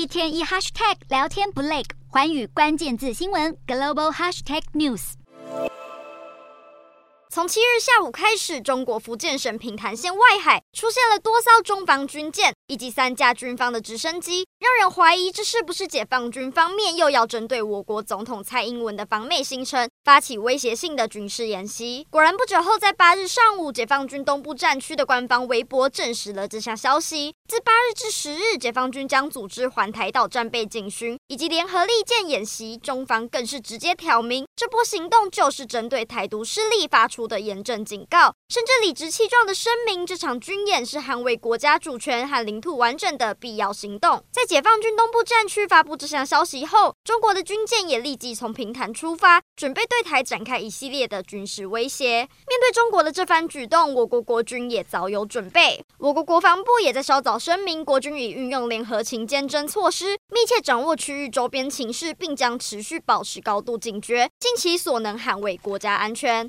一天一 hashtag 聊天不累，寰宇关键字新闻 global hashtag news。从七日下午开始，中国福建省平潭县外海出现了多艘中方军舰以及三架军方的直升机，让人怀疑这是不是解放军方面又要针对我国总统蔡英文的访美行程发起威胁性的军事演习。果然，不久后在八日上午，解放军东部战区的官方微博证实了这项消息。自八日至十日，解放军将组织环台岛战备警巡以及联合利剑演习，中方更是直接挑明，这波行动就是针对台独势力发出。的严正警告，甚至理直气壮的声明，这场军演是捍卫国家主权和领土完整的必要行动。在解放军东部战区发布这项消息后，中国的军舰也立即从平潭出发，准备对台展开一系列的军事威胁。面对中国的这番举动，我国国军也早有准备。我国国防部也在稍早声明，国军已运用联合勤监侦措施，密切掌握区域周边情势，并将持续保持高度警觉，尽其所能捍卫国家安全。